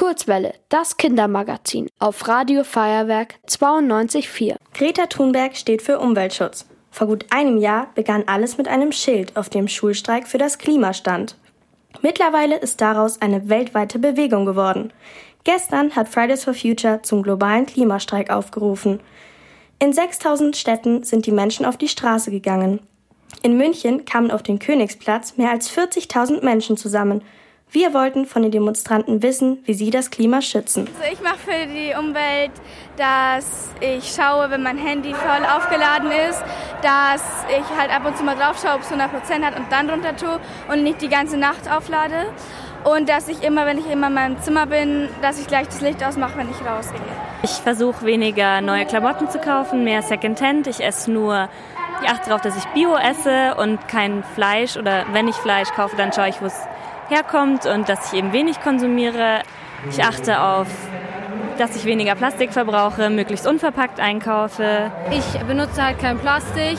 Kurzwelle, das Kindermagazin auf Radio Feuerwerk 92.4. Greta Thunberg steht für Umweltschutz. Vor gut einem Jahr begann alles mit einem Schild, auf dem Schulstreik für das Klima stand. Mittlerweile ist daraus eine weltweite Bewegung geworden. Gestern hat Fridays for Future zum globalen Klimastreik aufgerufen. In 6000 Städten sind die Menschen auf die Straße gegangen. In München kamen auf den Königsplatz mehr als 40.000 Menschen zusammen. Wir wollten von den Demonstranten wissen, wie sie das Klima schützen. Also ich mache für die Umwelt, dass ich schaue, wenn mein Handy voll aufgeladen ist, dass ich halt ab und zu mal drauf schaue, ob es 100 Prozent hat und dann runter tue und nicht die ganze Nacht auflade. Und dass ich immer, wenn ich immer in meinem Zimmer bin, dass ich gleich das Licht ausmache, wenn ich rausgehe. Ich versuche weniger neue Klamotten zu kaufen, mehr Secondhand. Ich esse nur, ich achte darauf, dass ich Bio esse und kein Fleisch. Oder wenn ich Fleisch kaufe, dann schaue ich, wo es herkommt und dass ich eben wenig konsumiere. Ich achte auf, dass ich weniger Plastik verbrauche, möglichst unverpackt einkaufe. Ich benutze halt kein Plastik.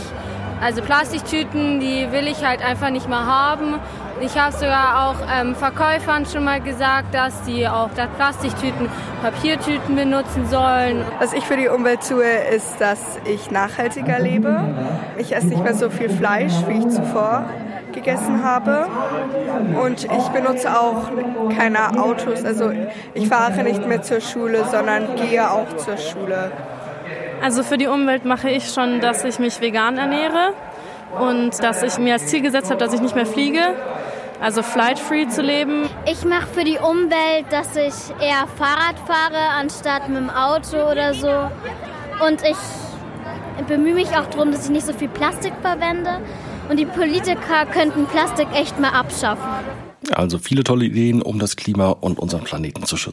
Also Plastiktüten, die will ich halt einfach nicht mehr haben. Ich habe sogar auch ähm, Verkäufern schon mal gesagt, dass die auch statt Plastiktüten Papiertüten benutzen sollen. Was ich für die Umwelt tue, ist, dass ich nachhaltiger lebe. Ich esse nicht mehr so viel Fleisch, wie ich zuvor gegessen habe. Und ich benutze auch keine Autos. Also ich fahre nicht mehr zur Schule, sondern gehe auch zur Schule. Also für die Umwelt mache ich schon, dass ich mich vegan ernähre und dass ich mir als Ziel gesetzt habe, dass ich nicht mehr fliege. Also flight-free zu leben. Ich mache für die Umwelt, dass ich eher Fahrrad fahre, anstatt mit dem Auto oder so. Und ich bemühe mich auch darum, dass ich nicht so viel Plastik verwende. Und die Politiker könnten Plastik echt mal abschaffen. Also viele tolle Ideen, um das Klima und unseren Planeten zu schützen.